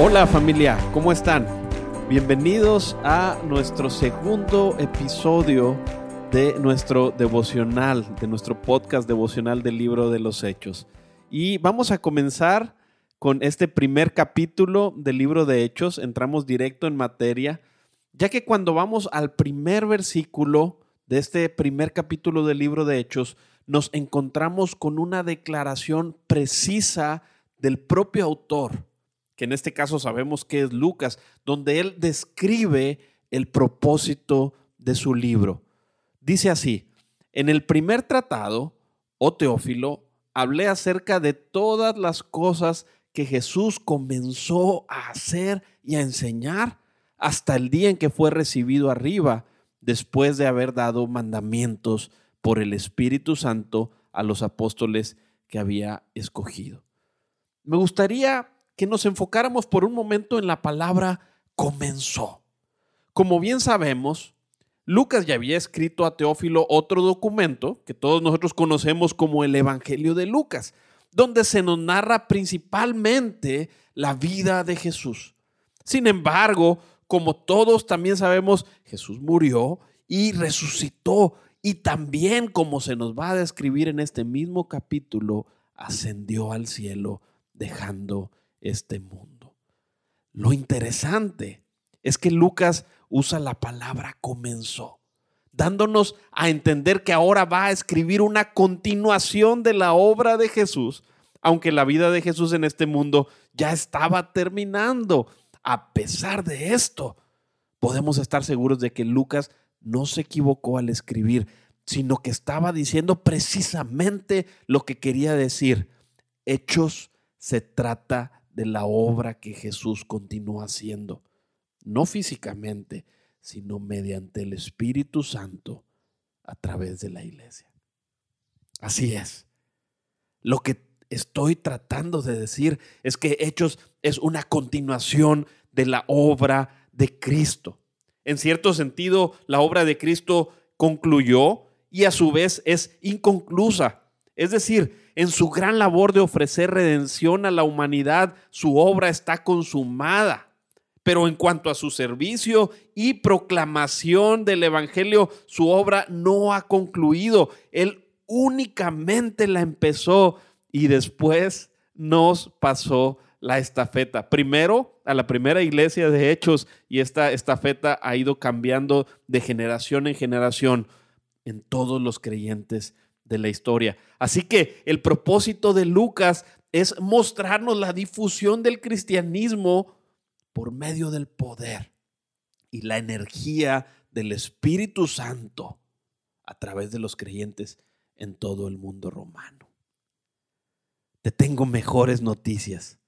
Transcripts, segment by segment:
Hola familia, ¿cómo están? Bienvenidos a nuestro segundo episodio de nuestro devocional, de nuestro podcast devocional del libro de los Hechos. Y vamos a comenzar con este primer capítulo del libro de Hechos. Entramos directo en materia, ya que cuando vamos al primer versículo de este primer capítulo del libro de Hechos, nos encontramos con una declaración precisa del propio autor que en este caso sabemos que es Lucas, donde él describe el propósito de su libro. Dice así, en el primer tratado, oh Teófilo, hablé acerca de todas las cosas que Jesús comenzó a hacer y a enseñar hasta el día en que fue recibido arriba, después de haber dado mandamientos por el Espíritu Santo a los apóstoles que había escogido. Me gustaría que nos enfocáramos por un momento en la palabra comenzó. Como bien sabemos, Lucas ya había escrito a Teófilo otro documento que todos nosotros conocemos como el Evangelio de Lucas, donde se nos narra principalmente la vida de Jesús. Sin embargo, como todos también sabemos, Jesús murió y resucitó y también, como se nos va a describir en este mismo capítulo, ascendió al cielo dejando este mundo. Lo interesante es que Lucas usa la palabra comenzó, dándonos a entender que ahora va a escribir una continuación de la obra de Jesús, aunque la vida de Jesús en este mundo ya estaba terminando. A pesar de esto, podemos estar seguros de que Lucas no se equivocó al escribir, sino que estaba diciendo precisamente lo que quería decir. Hechos se trata de la obra que Jesús continúa haciendo, no físicamente, sino mediante el Espíritu Santo a través de la iglesia. Así es. Lo que estoy tratando de decir es que Hechos es una continuación de la obra de Cristo. En cierto sentido, la obra de Cristo concluyó y a su vez es inconclusa. Es decir, en su gran labor de ofrecer redención a la humanidad, su obra está consumada. Pero en cuanto a su servicio y proclamación del Evangelio, su obra no ha concluido. Él únicamente la empezó y después nos pasó la estafeta. Primero a la primera iglesia de Hechos y esta estafeta ha ido cambiando de generación en generación en todos los creyentes de la historia. Así que el propósito de Lucas es mostrarnos la difusión del cristianismo por medio del poder y la energía del Espíritu Santo a través de los creyentes en todo el mundo romano. Te tengo mejores noticias.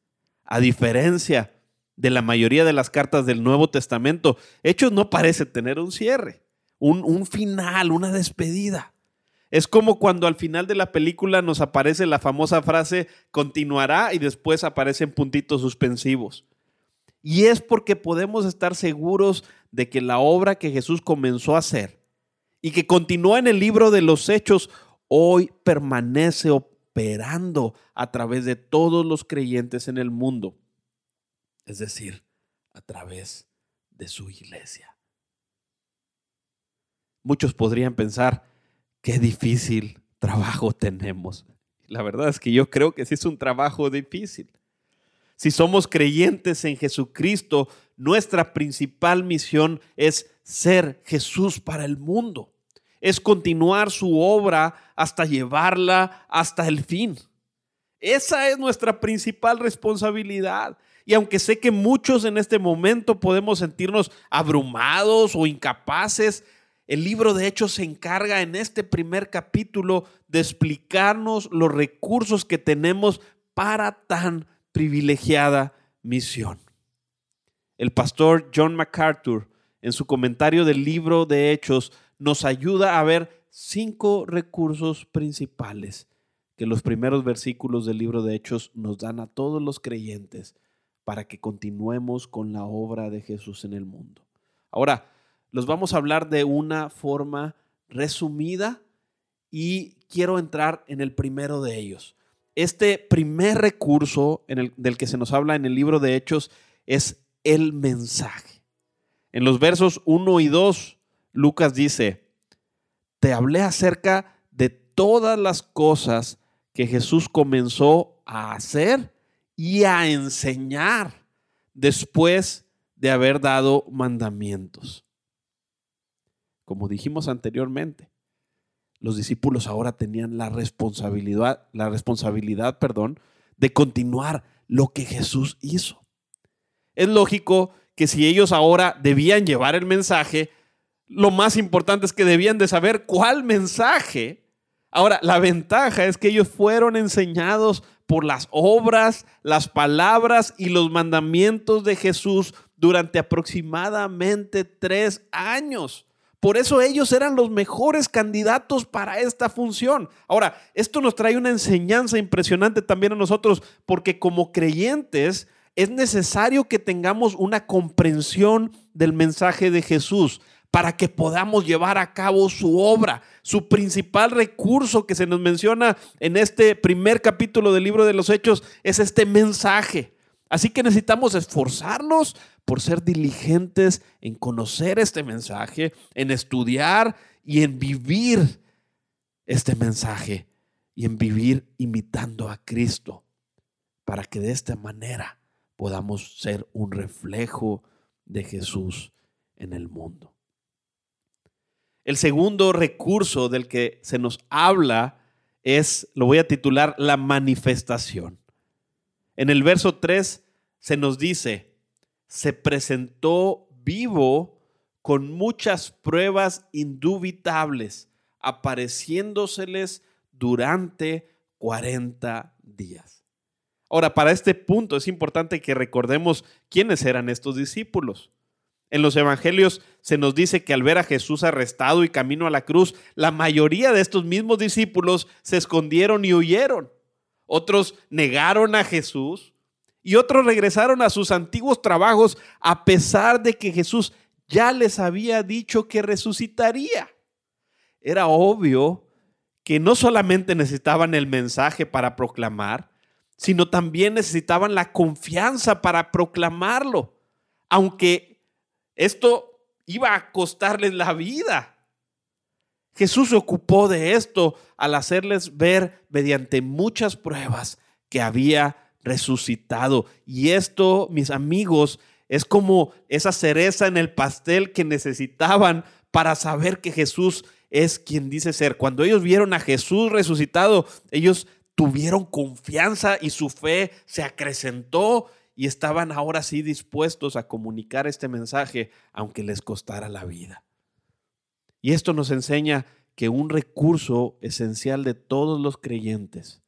A diferencia de la mayoría de las cartas del Nuevo Testamento, Hechos no parece tener un cierre, un, un final, una despedida. Es como cuando al final de la película nos aparece la famosa frase continuará y después aparecen puntitos suspensivos. Y es porque podemos estar seguros de que la obra que Jesús comenzó a hacer y que continúa en el libro de los hechos, hoy permanece operando a través de todos los creyentes en el mundo. Es decir, a través de su iglesia. Muchos podrían pensar, qué difícil trabajo tenemos. La verdad es que yo creo que sí es un trabajo difícil. Si somos creyentes en Jesucristo, nuestra principal misión es ser Jesús para el mundo. Es continuar su obra hasta llevarla hasta el fin. Esa es nuestra principal responsabilidad. Y aunque sé que muchos en este momento podemos sentirnos abrumados o incapaces, el libro de Hechos se encarga en este primer capítulo de explicarnos los recursos que tenemos para tan privilegiada misión. el pastor John MacArthur, en su comentario del libro de Hechos, nos ayuda a ver cinco recursos principales que los primeros versículos del libro de Hechos nos dan a todos los creyentes para que continuemos con la obra de Jesús en el mundo. Ahora, los vamos a hablar de una forma resumida y quiero entrar en el primero de ellos. Este primer recurso del que se nos habla en el libro de Hechos es el mensaje. En los versos 1 y 2, Lucas dice, te hablé acerca de todas las cosas que Jesús comenzó a hacer y a enseñar después de haber dado mandamientos. Como dijimos anteriormente, los discípulos ahora tenían la responsabilidad, la responsabilidad, perdón, de continuar lo que Jesús hizo. Es lógico que si ellos ahora debían llevar el mensaje, lo más importante es que debían de saber cuál mensaje Ahora, la ventaja es que ellos fueron enseñados por las obras, las palabras y los mandamientos de Jesús durante aproximadamente tres años. Por eso ellos eran los mejores candidatos para esta función. Ahora, esto nos trae una enseñanza impresionante también a nosotros, porque como creyentes es necesario que tengamos una comprensión del mensaje de Jesús para que podamos llevar a cabo su obra. Su principal recurso que se nos menciona en este primer capítulo del libro de los Hechos es este mensaje. Así que necesitamos esforzarnos por ser diligentes en conocer este mensaje, en estudiar y en vivir este mensaje y en vivir imitando a Cristo para que de esta manera podamos ser un reflejo de Jesús en el mundo. El segundo recurso del que se nos habla es, lo voy a titular, la manifestación. En el verso 3 se nos dice, se presentó vivo con muchas pruebas indubitables, apareciéndoseles durante 40 días. Ahora, para este punto es importante que recordemos quiénes eran estos discípulos. En los evangelios se nos dice que al ver a Jesús arrestado y camino a la cruz, la mayoría de estos mismos discípulos se escondieron y huyeron. Otros negaron a Jesús y otros regresaron a sus antiguos trabajos a pesar de que Jesús ya les había dicho que resucitaría. Era obvio que no solamente necesitaban el mensaje para proclamar, sino también necesitaban la confianza para proclamarlo, aunque esto iba a costarles la vida. Jesús se ocupó de esto al hacerles ver mediante muchas pruebas que había resucitado. Y esto, mis amigos, es como esa cereza en el pastel que necesitaban para saber que Jesús es quien dice ser. Cuando ellos vieron a Jesús resucitado, ellos tuvieron confianza y su fe se acrecentó y estaban ahora sí dispuestos a comunicar este mensaje aunque les costara la vida. Y esto nos enseña que un recurso esencial de todos los creyentes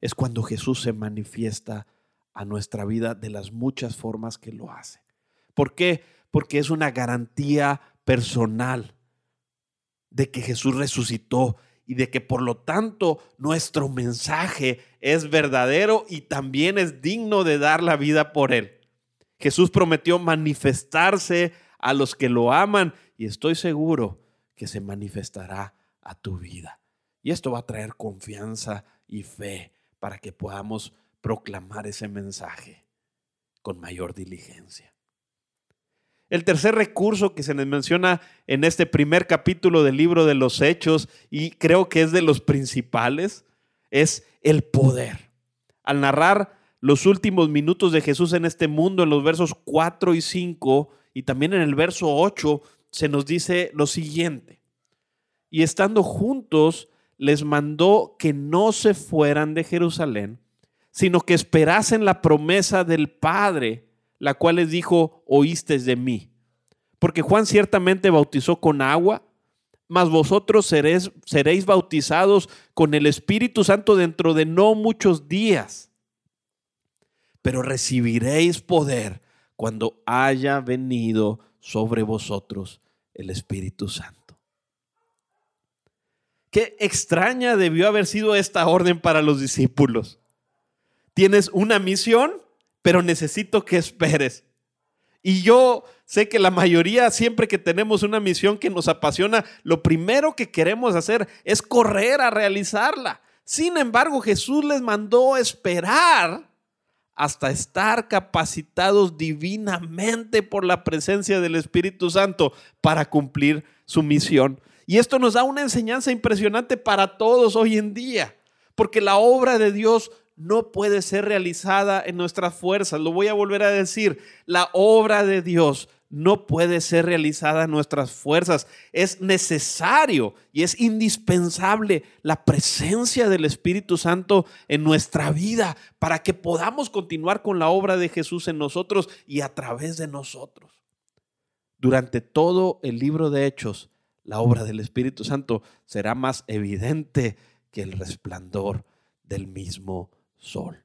es cuando Jesús se manifiesta a nuestra vida de las muchas formas que lo hace. ¿Por qué? Porque es una garantía personal de que Jesús resucitó y de que por lo tanto nuestro mensaje es verdadero y también es digno de dar la vida por él. Jesús prometió manifestarse a los que lo aman y estoy seguro que se manifestará a tu vida. Y esto va a traer confianza y fe para que podamos proclamar ese mensaje con mayor diligencia. El tercer recurso que se nos menciona en este primer capítulo del libro de los Hechos, y creo que es de los principales, es el poder. Al narrar los últimos minutos de Jesús en este mundo, en los versos 4 y 5, y también en el verso 8, se nos dice lo siguiente. Y estando juntos, les mandó que no se fueran de Jerusalén, sino que esperasen la promesa del Padre la cual les dijo, oísteis de mí. Porque Juan ciertamente bautizó con agua, mas vosotros seréis, seréis bautizados con el Espíritu Santo dentro de no muchos días. Pero recibiréis poder cuando haya venido sobre vosotros el Espíritu Santo. Qué extraña debió haber sido esta orden para los discípulos. Tienes una misión, pero necesito que esperes. Y yo sé que la mayoría, siempre que tenemos una misión que nos apasiona, lo primero que queremos hacer es correr a realizarla. Sin embargo, Jesús les mandó esperar hasta estar capacitados divinamente por la presencia del Espíritu Santo para cumplir su misión. Y esto nos da una enseñanza impresionante para todos hoy en día, porque la obra de Dios no puede ser realizada en nuestras fuerzas. Lo voy a volver a decir, la obra de Dios no puede ser realizada en nuestras fuerzas. Es necesario y es indispensable la presencia del Espíritu Santo en nuestra vida para que podamos continuar con la obra de Jesús en nosotros y a través de nosotros. Durante todo el libro de Hechos, la obra del Espíritu Santo será más evidente que el resplandor del mismo sol.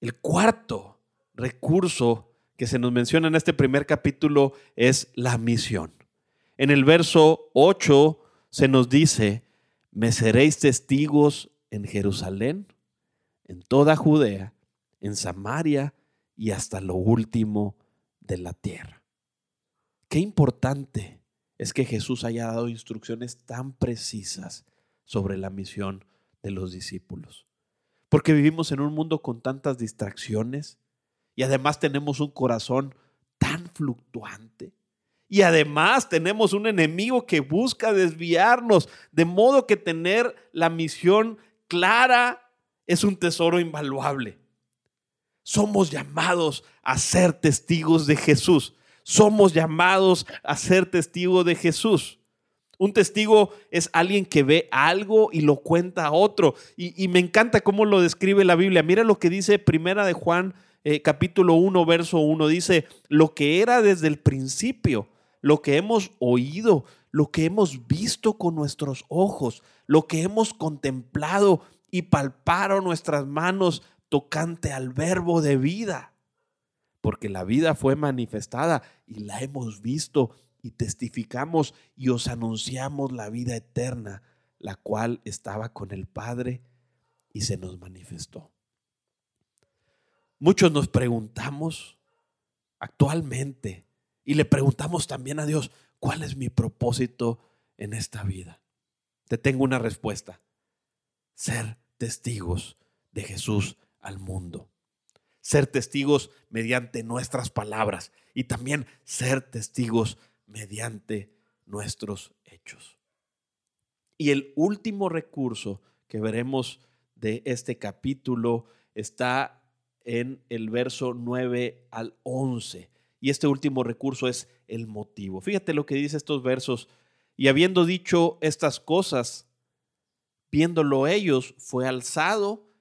El cuarto recurso que se nos menciona en este primer capítulo es la misión. En el verso 8 se nos dice, me seréis testigos en Jerusalén, en toda Judea, en Samaria y hasta lo último de la tierra. Qué importante es que Jesús haya dado instrucciones tan precisas sobre la misión de los discípulos. Porque vivimos en un mundo con tantas distracciones y además tenemos un corazón tan fluctuante. Y además tenemos un enemigo que busca desviarnos, de modo que tener la misión clara es un tesoro invaluable. Somos llamados a ser testigos de Jesús. Somos llamados a ser testigos de Jesús. Un testigo es alguien que ve algo y lo cuenta a otro. Y, me encanta cómo lo describe la Biblia. Mira lo que dice Primera de Juan, eh, capítulo 1, verso 1. Dice, lo que era desde el principio, lo que hemos oído, lo que hemos visto con nuestros ojos, lo que hemos contemplado y palparon nuestras manos tocante al verbo de vida. Porque la vida fue manifestada y la hemos visto y testificamos y os anunciamos la vida eterna, la cual estaba con el Padre y se nos manifestó. Muchos nos preguntamos actualmente y le preguntamos también a Dios, ¿cuál es mi propósito en esta vida? Te tengo una respuesta. Ser testigos de Jesús al mundo. Ser testigos mediante nuestras palabras y también ser testigos mediante nuestros hechos. Y el último recurso que veremos de este capítulo está en el verso 9 al 11. Y este último recurso es el motivo. Fíjate lo que dice estos versos. Y habiendo dicho estas cosas, viéndolo ellos, fue alzado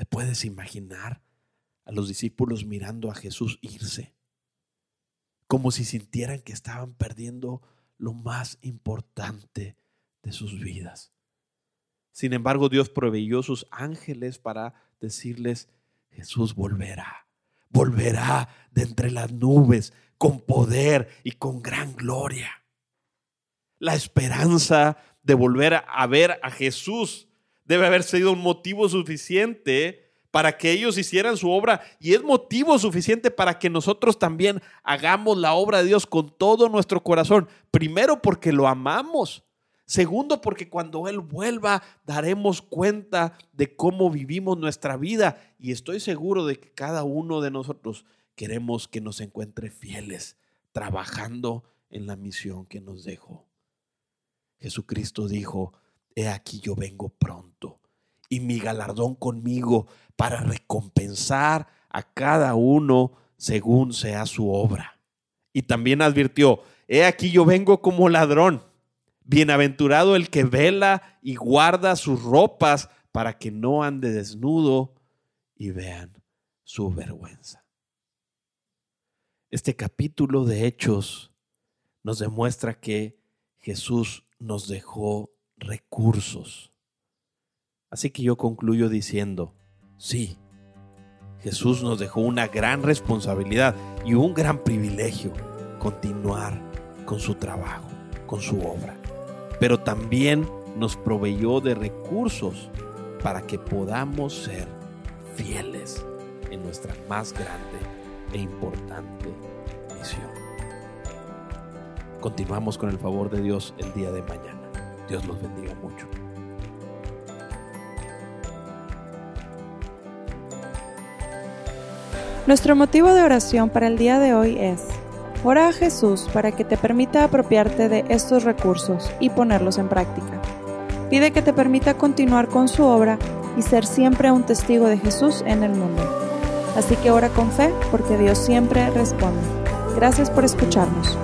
¿Te puedes imaginar a los discípulos mirando a Jesús irse? como si sintieran que estaban perdiendo lo más importante de sus vidas. Sin embargo, Dios proveyó sus ángeles para decirles, Jesús volverá, volverá de entre las nubes con poder y con gran gloria. La esperanza de volver a ver a Jesús debe haber sido un motivo suficiente para que ellos hicieran su obra y es motivo suficiente para que nosotros también hagamos la obra de Dios con todo nuestro corazón. Primero porque lo amamos. Segundo porque cuando Él vuelva daremos cuenta de cómo vivimos nuestra vida y estoy seguro de que cada uno de nosotros queremos que nos encuentre fieles trabajando en la misión que nos dejó. Jesucristo dijo, he aquí yo vengo pronto y mi galardón conmigo para recompensar a cada uno según sea su obra. Y también advirtió, he aquí yo vengo como ladrón. Bienaventurado el que vela y guarda sus ropas para que no ande desnudo y vean su vergüenza. Este capítulo de Hechos nos demuestra que Jesús nos dejó recursos. Así que yo concluyo diciendo, sí, Jesús nos dejó una gran responsabilidad y un gran privilegio continuar con su trabajo, con su obra. Pero también nos proveyó de recursos para que podamos ser fieles en nuestra más grande e importante misión. Continuamos con el favor de Dios el día de mañana. Dios los bendiga mucho. Nuestro motivo de oración para el día de hoy es, ora a Jesús para que te permita apropiarte de estos recursos y ponerlos en práctica. Pide que te permita continuar con su obra y ser siempre un testigo de Jesús en el mundo. Así que ora con fe porque Dios siempre responde. Gracias por escucharnos.